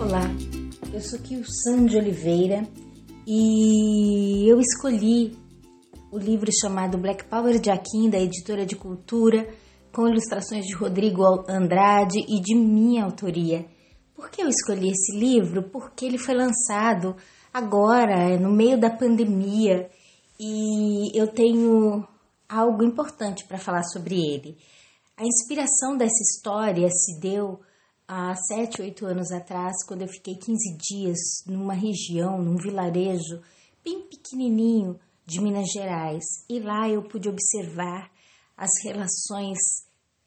Olá, eu sou Kilsan de Oliveira e eu escolhi o livro chamado Black Power de Aquim, da editora de cultura, com ilustrações de Rodrigo Andrade e de minha autoria. Por que eu escolhi esse livro? Porque ele foi lançado agora, no meio da pandemia, e eu tenho algo importante para falar sobre ele. A inspiração dessa história se deu há sete, oito anos atrás, quando eu fiquei 15 dias numa região, num vilarejo bem pequenininho de Minas Gerais. E lá eu pude observar as relações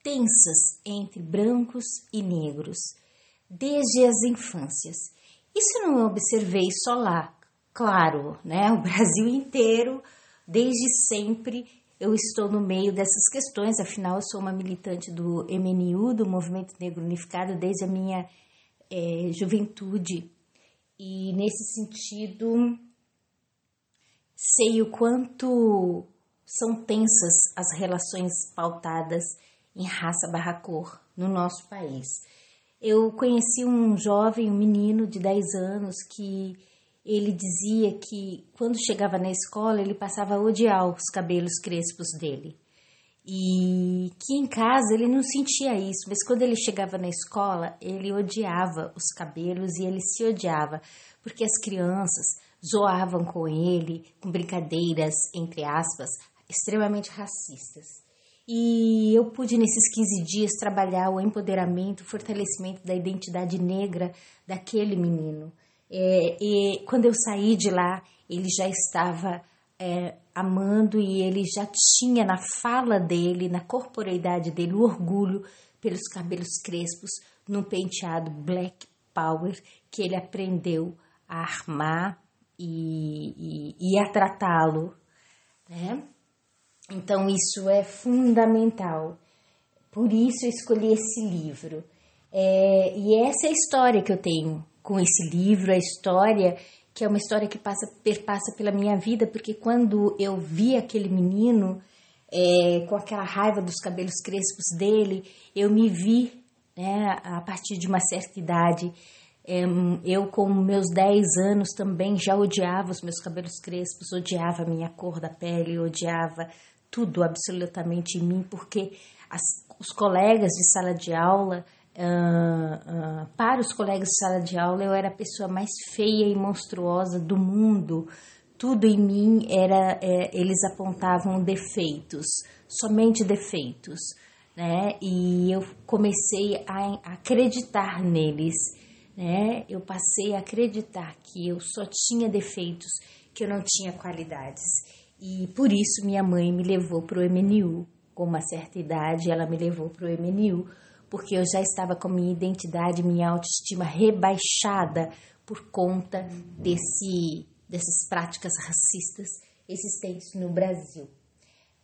tensas entre brancos e negros, desde as infâncias. Isso eu não observei só lá, claro, né? O Brasil inteiro, desde sempre, eu estou no meio dessas questões, afinal, eu sou uma militante do MNU, do Movimento Negro Unificado, desde a minha é, juventude. E nesse sentido, sei o quanto são tensas as relações pautadas em raça barra cor no nosso país. Eu conheci um jovem, um menino de 10 anos que ele dizia que quando chegava na escola ele passava a odiar os cabelos crespos dele. E que em casa ele não sentia isso, mas quando ele chegava na escola, ele odiava os cabelos e ele se odiava, porque as crianças zoavam com ele, com brincadeiras, entre aspas, extremamente racistas. E eu pude nesses 15 dias trabalhar o empoderamento, o fortalecimento da identidade negra daquele menino. É, e quando eu saí de lá, ele já estava é, amando e ele já tinha na fala dele, na corporeidade dele, o orgulho pelos cabelos crespos, num penteado black power que ele aprendeu a armar e, e, e a tratá-lo. Né? Então, isso é fundamental. Por isso, eu escolhi esse livro. É, e essa é a história que eu tenho com esse livro, a história, que é uma história que passa, perpassa pela minha vida, porque quando eu vi aquele menino é, com aquela raiva dos cabelos crespos dele, eu me vi né, a partir de uma certa idade. É, eu, com meus 10 anos, também já odiava os meus cabelos crespos, odiava a minha cor da pele, odiava tudo absolutamente em mim, porque as, os colegas de sala de aula Uh, uh, para os colegas de sala de aula, eu era a pessoa mais feia e monstruosa do mundo. Tudo em mim era, é, eles apontavam defeitos, somente defeitos, né? E eu comecei a acreditar neles, né? Eu passei a acreditar que eu só tinha defeitos, que eu não tinha qualidades. E por isso minha mãe me levou para o MNU. Com uma certa idade, ela me levou para o MNU porque eu já estava com minha identidade, minha autoestima rebaixada por conta desse, dessas práticas racistas existentes no Brasil.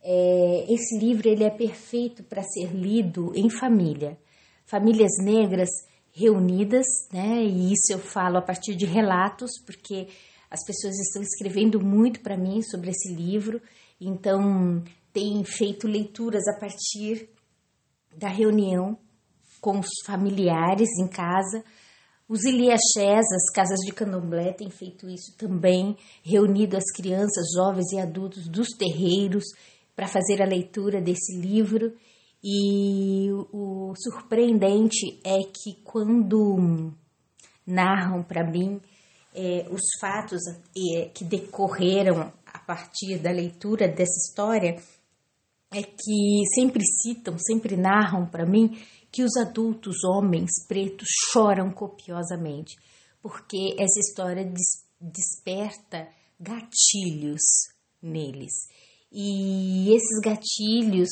É, esse livro ele é perfeito para ser lido em família, famílias negras reunidas, né? E isso eu falo a partir de relatos, porque as pessoas estão escrevendo muito para mim sobre esse livro, então tem feito leituras a partir da reunião com os familiares em casa. Os Iliaxés, as casas de candomblé, têm feito isso também, reunido as crianças, jovens e adultos dos terreiros para fazer a leitura desse livro. E o surpreendente é que quando narram para mim é, os fatos é, que decorreram a partir da leitura dessa história, é que sempre citam, sempre narram para mim que os adultos homens pretos choram copiosamente, porque essa história des desperta gatilhos neles. E esses gatilhos,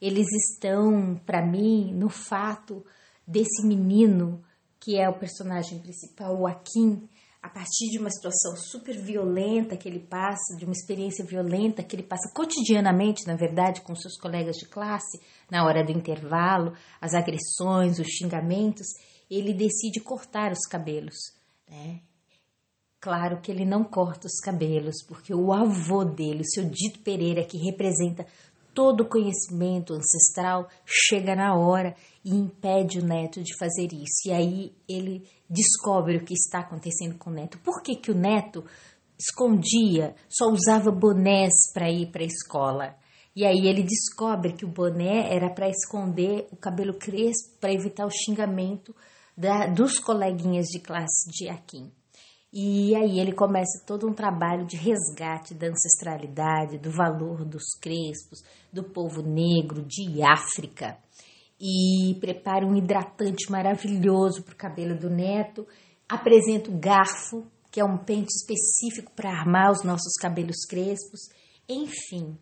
eles estão para mim no fato desse menino que é o personagem principal, o Akin, a partir de uma situação super violenta que ele passa, de uma experiência violenta que ele passa cotidianamente, na verdade, com seus colegas de classe, na hora do intervalo, as agressões, os xingamentos, ele decide cortar os cabelos, né? Claro que ele não corta os cabelos, porque o avô dele, o seu Dito Pereira, que representa todo o conhecimento ancestral chega na hora e impede o neto de fazer isso. E aí ele descobre o que está acontecendo com o neto. Por que, que o neto escondia, só usava bonés para ir para a escola? E aí ele descobre que o boné era para esconder o cabelo crespo, para evitar o xingamento da, dos coleguinhas de classe de Akin. E aí ele começa todo um trabalho de resgate da ancestralidade, do valor dos crespos, do povo negro, de África. E prepara um hidratante maravilhoso para o cabelo do neto. Apresenta o garfo, que é um pente específico para armar os nossos cabelos crespos. Enfim,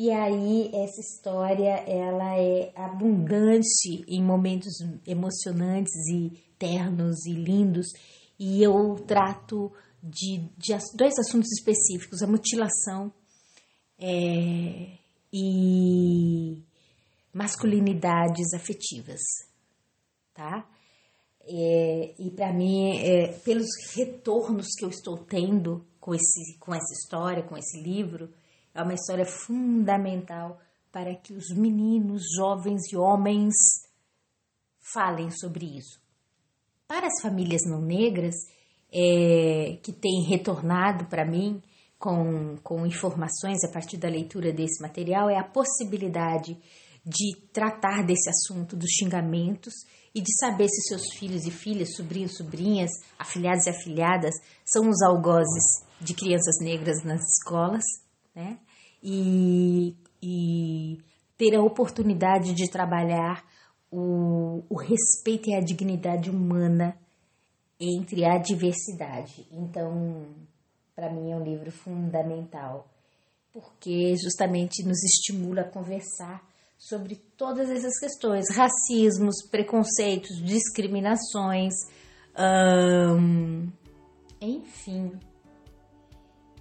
e aí essa história ela é abundante em momentos emocionantes e ternos e lindos e eu trato de, de dois assuntos específicos: a mutilação é, e masculinidades afetivas, tá? É, e para mim, é, pelos retornos que eu estou tendo com, esse, com essa história, com esse livro, é uma história fundamental para que os meninos, jovens e homens falem sobre isso. Para as famílias não negras, é, que têm retornado para mim com, com informações a partir da leitura desse material, é a possibilidade de tratar desse assunto dos xingamentos e de saber se seus filhos e filhas, sobrinhos, sobrinhas, afilhados e afilhadas são os algozes de crianças negras nas escolas, né? E, e ter a oportunidade de trabalhar o, o respeito e a dignidade humana entre a diversidade. Então, para mim é um livro fundamental, porque justamente nos estimula a conversar sobre todas essas questões: racismos, preconceitos, discriminações, hum, enfim.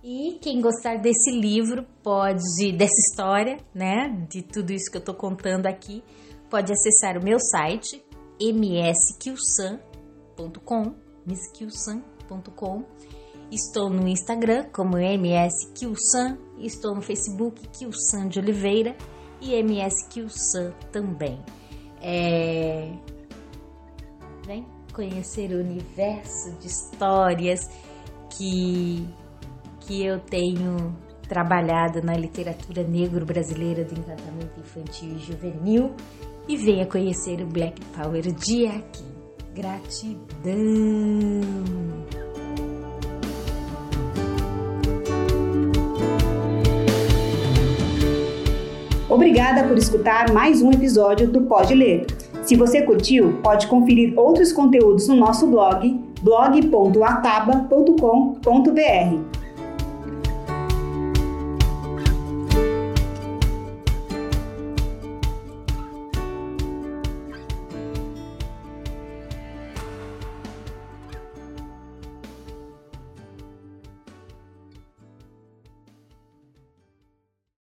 E quem gostar desse livro pode, dessa história, né, de tudo isso que eu estou contando aqui, pode acessar o meu site msqsan.com. Estou no Instagram como msqsan, estou no Facebook Kilsan de Oliveira e msqsan também. É... Vem conhecer o universo de histórias que, que eu tenho trabalhado na literatura negro-brasileira do encantamento infantil e juvenil e venha conhecer o Black Power de aqui. Gratidão! Obrigada por escutar mais um episódio do Pode Ler. Se você curtiu, pode conferir outros conteúdos no nosso blog blog.ataba.com.br